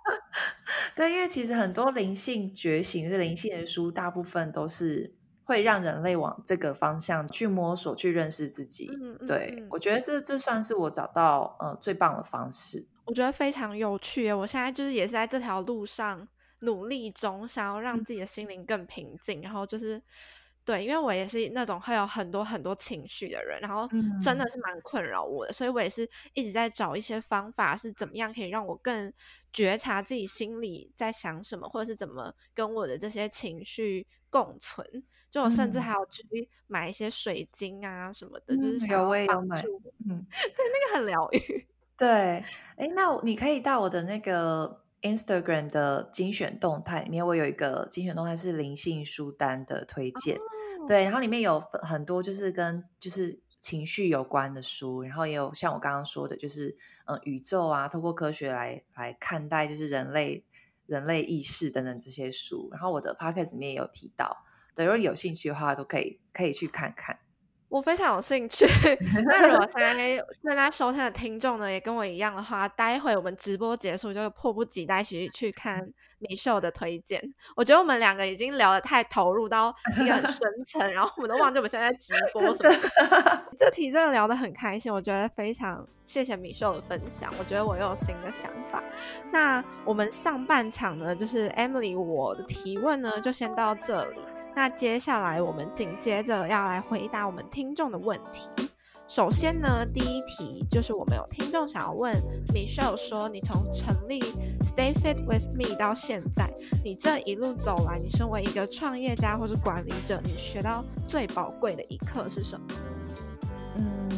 [SPEAKER 2] 对，因为其实很多灵性觉醒、是灵性的书，大部分都是会让人类往这个方向去摸索、去认识自己。嗯嗯、对，我觉得这这算是我找到呃最棒的方式。
[SPEAKER 1] 我觉得非常有趣。我现在就是也是在这条路上努力中，想要让自己的心灵更平静，嗯、然后就是。对，因为我也是那种会有很多很多情绪的人，然后真的是蛮困扰我的，嗯、所以我也是一直在找一些方法，是怎么样可以让我更觉察自己心里在想什么，或者是怎么跟我的这些情绪共存。就我甚至还有去买一些水晶啊什么的，嗯、就是想要帮助。嗯，对，那个很疗愈。
[SPEAKER 2] 对，哎，那你可以到我的那个。Instagram 的精选动态里面，我有一个精选动态是灵性书单的推荐，oh. 对，然后里面有很多就是跟就是情绪有关的书，然后也有像我刚刚说的，就是嗯宇宙啊，透过科学来来看待就是人类人类意识等等这些书，然后我的 Podcast 里面也有提到，对，如果有兴趣的话，都可以可以去看看。
[SPEAKER 1] 我非常有兴趣。那如果现在 正在收听的听众呢，也跟我一样的话，待会我们直播结束就迫不及待去去看米秀的推荐。我觉得我们两个已经聊得太投入到一个很深 层，然后我们都忘记我们现在在直播什么。这题真的聊得很开心，我觉得非常谢谢米秀的分享。我觉得我又有新的想法。那我们上半场呢，就是 Emily 我的提问呢，就先到这里。那接下来我们紧接着要来回答我们听众的问题。首先呢，第一题就是我们有听众想要问 Michelle 说，你从成立 Stay Fit with Me 到现在，你这一路走来，你身为一个创业家或是管理者，你学到最宝贵的一课是什么？
[SPEAKER 2] 嗯，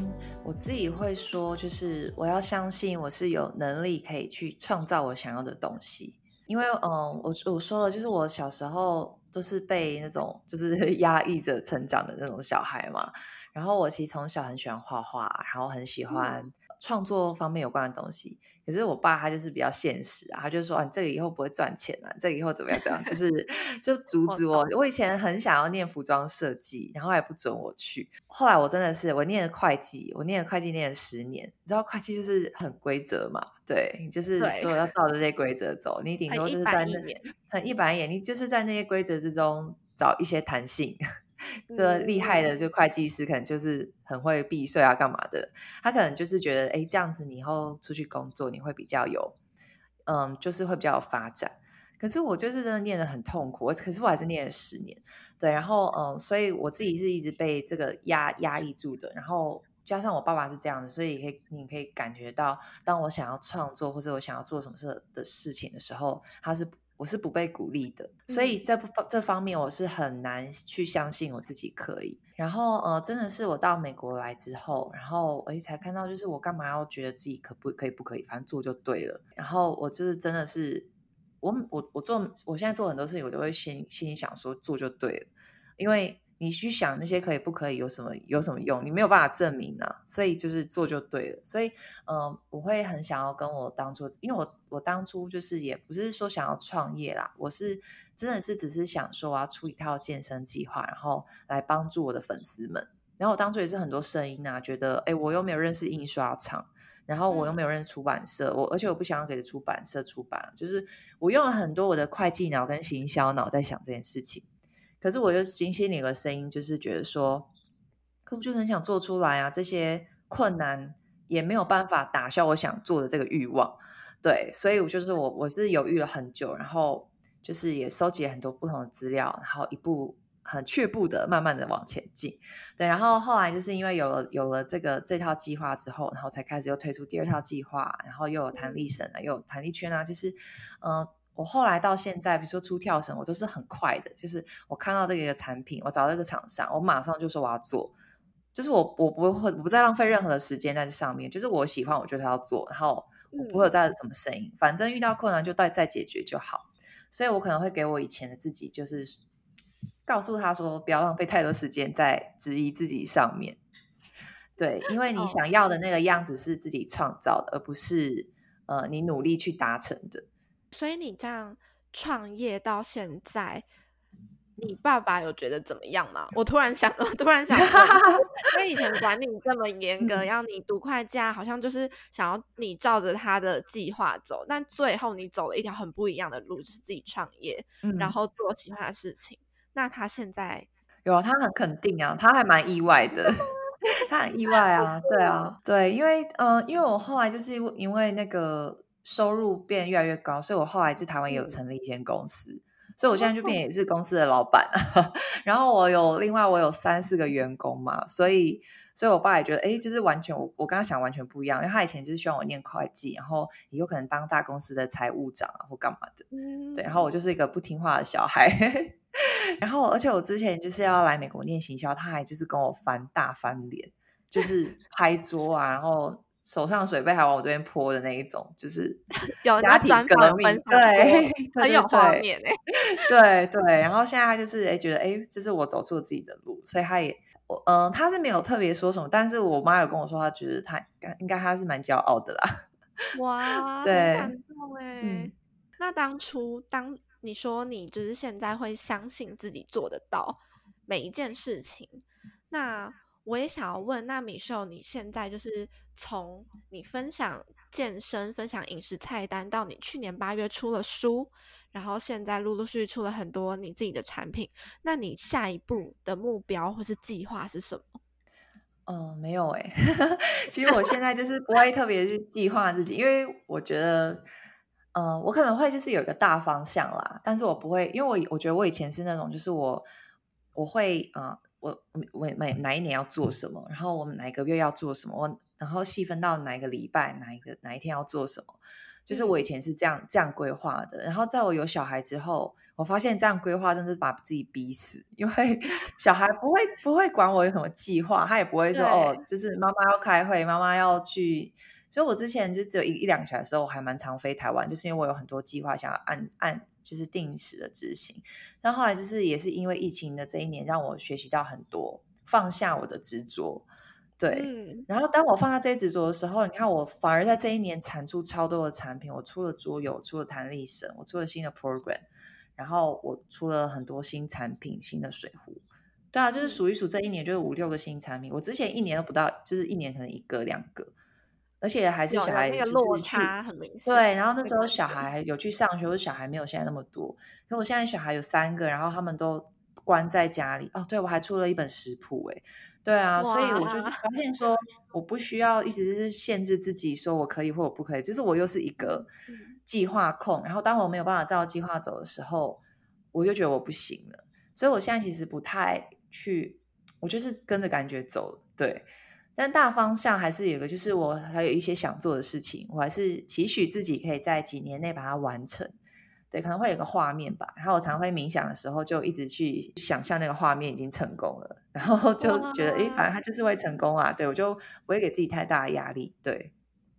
[SPEAKER 2] 我自己会说，就是我要相信我是有能力可以去创造我想要的东西，因为嗯，我我说了，就是我小时候。都是被那种就是 压抑着成长的那种小孩嘛，然后我其实从小很喜欢画画，然后很喜欢创作方面有关的东西。可是我爸他就是比较现实啊，他就说啊，这个以后不会赚钱啊，这个以后怎么样怎么样，就 是就阻止我。我以前很想要念服装设计，然后还不准我去。后来我真的是我念了会计，我念了会计念了十年，你知道会计就是很规则嘛，对，就是说要照着这些规则走，你顶多就是在那很一板一眼，你就是在那些规则之中找一些弹性。这厉害的就会计师，可能就是很会避税啊，干嘛的？他可能就是觉得，哎，这样子你以后出去工作，你会比较有，嗯，就是会比较有发展。可是我就是真的念得很痛苦，可是我还是念了十年，对，然后嗯，所以我自己是一直被这个压压抑住的。然后加上我爸爸是这样的，所以可以你可以感觉到，当我想要创作或者我想要做什么事的事情的时候，他是。我是不被鼓励的，所以这部这方面我是很难去相信我自己可以。然后呃，真的是我到美国来之后，然后我才看到，就是我干嘛要觉得自己可不可以不可以，反正做就对了。然后我就是真的是我我我做我现在做很多事情，我都会心心里想说做就对了，因为你去想那些可以不可以有什么有什么用？你没有办法证明啊，所以就是做就对了。所以，嗯、呃，我会很想要跟我当初，因为我我当初就是也不是说想要创业啦，我是真的是只是想说我要出一套健身计划，然后来帮助我的粉丝们。然后我当初也是很多声音啊，觉得哎，我又没有认识印刷厂，然后我又没有认识出版社，我而且我不想要给出版社出版，就是我用了很多我的会计脑跟行销脑在想这件事情。可是我就心心里有个声音，就是觉得说，可我就很想做出来啊，这些困难也没有办法打消我想做的这个欲望，对，所以我就是我我是犹豫了很久，然后就是也收集了很多不同的资料，然后一步很却步的慢慢的往前进，对，然后后来就是因为有了有了这个这套计划之后，然后才开始又推出第二套计划，然后又有弹力绳啊，又有弹力圈啊，就是嗯。我后来到现在，比如说出跳绳，我都是很快的，就是我看到这个产品，我找到这个厂商，我马上就说我要做，就是我我不会我不再浪费任何的时间在这上面，就是我喜欢，我就是要做，然后我不会有再有什么声音，反正遇到困难就再再解决就好，所以我可能会给我以前的自己，就是告诉他说，不要浪费太多时间在质疑自己上面，对，因为你想要的那个样子是自己创造的，而不是呃你努力去达成的。
[SPEAKER 1] 所以你这样创业到现在，你爸爸有觉得怎么样吗？我突然想，我突然想，因为以前管理这么严格，要你读会计，好像就是想要你照着他的计划走，但最后你走了一条很不一样的路，就是自己创业，嗯、然后做喜欢的事情。那他现在
[SPEAKER 2] 有啊，他很肯定啊，他还蛮意外的，他很意外啊，对啊，对，因为嗯、呃，因为我后来就是因为那个。收入变越来越高，所以我后来在台湾也有成立一间公司，嗯、所以我现在就变也是公司的老板。然后我有另外我有三四个员工嘛，所以所以我爸也觉得，哎，就是完全我我跟他想完全不一样，因为他以前就是希望我念会计，然后也有可能当大公司的财务长啊或干嘛的。嗯、对，然后我就是一个不听话的小孩。然后而且我之前就是要来美国念行销，他还就是跟我翻大翻脸，就是拍桌啊，然后。手上水杯还往我这边泼的那一种，就是 家庭革命，对，
[SPEAKER 1] 很有画面哎，
[SPEAKER 2] 对对。然后现在他就是哎，觉得哎，这是我走出了自己的路，所以他也我嗯，他是没有特别说什么，但是我妈有跟我说，他觉得他应该他是蛮骄傲的啦。
[SPEAKER 1] 哇，对，很感动哎。嗯、那当初当你说你就是现在会相信自己做得到每一件事情，那。我也想要问，那米秀，你现在就是从你分享健身、分享饮食菜单，到你去年八月出了书，然后现在陆陆续续出了很多你自己的产品，那你下一步的目标或是计划是什么？
[SPEAKER 2] 嗯、呃，没有哎、欸，其实我现在就是不会特别去计划自己，因为我觉得，嗯、呃，我可能会就是有一个大方向啦，但是我不会，因为我我觉得我以前是那种，就是我我会啊。呃我我每哪一年要做什么，然后我们哪一个月要做什么，我然后细分到哪一个礼拜，哪一个哪一天要做什么，就是我以前是这样这样规划的。然后在我有小孩之后，我发现这样规划真的是把自己逼死，因为 小孩不会不会管我有什么计划，他也不会说哦，就是妈妈要开会，妈妈要去。所以我之前就只有一一两个小时的时候，我还蛮常飞台湾，就是因为我有很多计划想要按按就是定时的执行。但后来就是也是因为疫情的这一年，让我学习到很多，放下我的执着。对，嗯、然后当我放下这些执着的时候，你看我反而在这一年产出超多的产品。我出了桌游，出了弹力绳，我出了新的 program，然后我出了很多新产品，新的水壶。对啊，就是数一数这一年就是五六个新产品。我之前一年都不到，就是一年可能一个两个。而且还是小孩就是去，落差很明显。对，然后那时候小孩有去上学，或者小孩没有现在那么多。可我现在小孩有三个，然后他们都关在家里。哦，对，我还出了一本食谱，哎，对啊，所以我就发现说，我不需要一直是限制自己，说我可以或我不可以，就是我又是一个 计划控。然后当我没有办法照计划走的时候，我就觉得我不行了。所以我现在其实不太去，我就是跟着感觉走，对。但大方向还是有个，就是我还有一些想做的事情，我还是期许自己可以在几年内把它完成。对，可能会有个画面吧。然后我常会冥想的时候，就一直去想象那个画面已经成功了，然后就觉得，哎，反正它就是会成功啊。对，我就不会给自己太大的压力。对，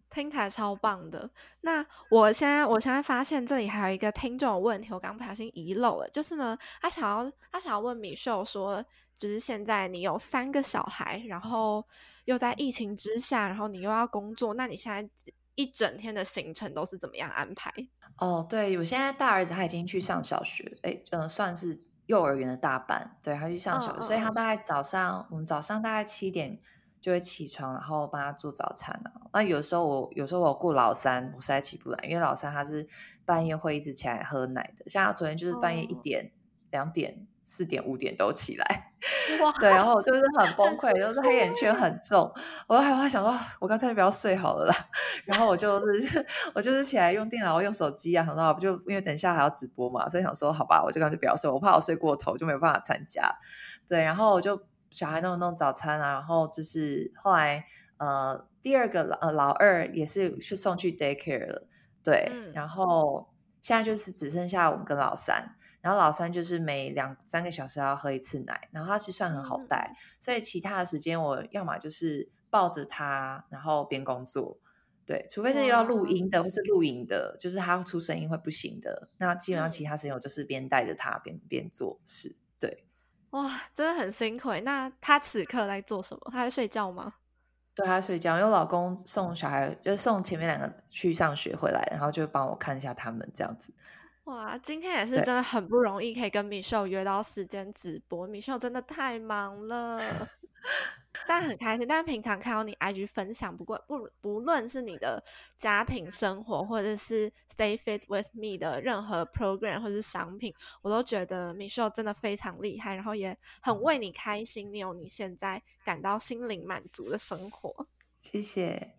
[SPEAKER 1] 听起来超棒的。那我现在我现在发现这里还有一个听众的问题，我刚不小心遗漏了，就是呢，他想要他想要问米秀说，就是现在你有三个小孩，然后又在疫情之下，然后你又要工作，那你现在一整天的行程都是怎么样安排？
[SPEAKER 2] 哦，对，我现在大儿子他已经去上小学，哎，嗯、呃，算是幼儿园的大班，对，他去上小学，哦、所以他大概早上，我们早上大概七点就会起床，然后帮他做早餐啊。那有时候我有时候我顾老三，我实在起不来，因为老三他是半夜会一直起来喝奶的，像他昨天就是半夜一点、两、哦、点。四点五点都起来，哇。对，然后我就是很崩溃，就是黑眼圈很重，我还我还想说，我刚才就不要睡好了啦，然后我就是 我就是起来用电脑、用手机啊，很好，就因为等一下还要直播嘛，所以想说好吧，我就干脆不要睡，我怕我睡过头就没有办法参加，对，然后我就小孩弄弄早餐啊，然后就是后来呃第二个呃老二也是去送去 daycare 了，对，嗯、然后现在就是只剩下我们跟老三。然后老三就是每两三个小时要喝一次奶，然后他是算很好带，嗯、所以其他的时间我要么就是抱着他，然后边工作，对，除非是要录音的或是录影的，就是他出声音会不行的，那基本上其他时间我就是边带着他边边做事，对。
[SPEAKER 1] 哇，真的很辛苦。那他此刻在做什么？他在睡觉吗？
[SPEAKER 2] 对，他在睡觉，因为老公送小孩，就是送前面两个去上学回来，然后就帮我看一下他们这样子。
[SPEAKER 1] 哇，今天也是真的很不容易，可以跟 Michelle 约到时间直播。对 Michelle 真的太忙了，但很开心。但平常看到你 IG 分享，不过不不论是你的家庭生活，或者是 Stay Fit with Me 的任何 program 或者是商品，我都觉得 Michelle 真的非常厉害，然后也很为你开心。你有你现在感到心灵满足的生活，
[SPEAKER 2] 谢谢。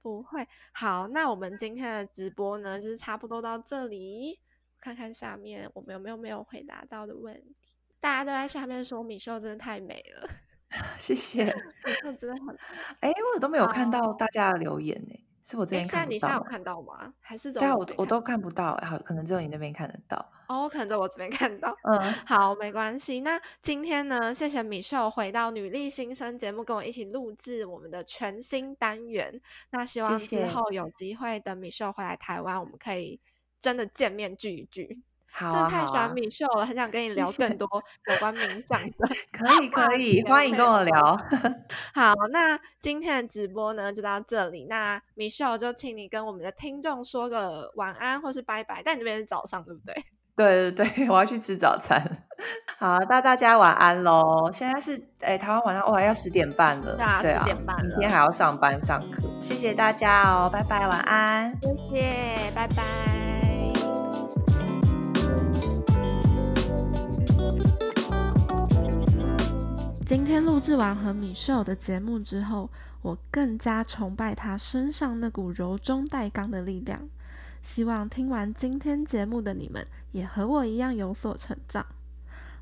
[SPEAKER 1] 不会，好，那我们今天的直播呢，就是差不多到这里。看看下面我们有没有没有回答到的问题？大家都在下面说米秀真的太美了，
[SPEAKER 2] 谢谢。
[SPEAKER 1] 米秀真的很……
[SPEAKER 2] 哎，我都没有看到大家的留言呢，是我这边看不到。现在
[SPEAKER 1] 你现在有看到吗？还是
[SPEAKER 2] 对啊，我我都看不到，好，可能只有你那边看得到。
[SPEAKER 1] 哦，可能在我这边看到。嗯，好，没关系。那今天呢，谢谢米秀回到女力新生节目，跟我一起录制我们的全新单元。那希望之后有机会等米秀回来台湾，我们可以。真的见面聚一聚，好啊，真的太喜欢米秀了，啊、很想跟你聊更多有关冥想的。
[SPEAKER 2] 可以可以，欢迎跟我聊。
[SPEAKER 1] 好，那今天的直播呢就到这里。那米秀就请你跟我们的听众说个晚安或是拜拜。但你那边是早上对不对？
[SPEAKER 2] 对对对，我要去吃早餐。好，那大家晚安喽。现在是哎，台湾晚上哦，要十点半了。对啊，十点半了，明天还要上班上课。谢谢大家哦，拜拜，晚安。
[SPEAKER 1] 谢谢，拜拜。今天录制完和米秀的节目之后，我更加崇拜他身上那股柔中带刚的力量。希望听完今天节目的你们也和我一样有所成长。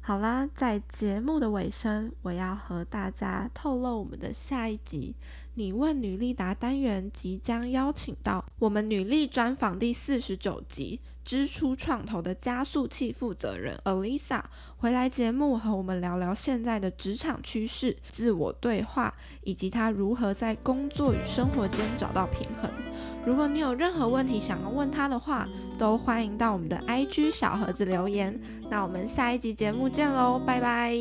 [SPEAKER 1] 好啦，在节目的尾声，我要和大家透露我们的下一集“你问女力答”单元即将邀请到我们女力专访第四十九集。支出创投的加速器负责人 Alisa 回来节目和我们聊聊现在的职场趋势、自我对话，以及他如何在工作与生活间找到平衡。如果你有任何问题想要问他的话，都欢迎到我们的 IG 小盒子留言。那我们下一集节目见喽，拜拜。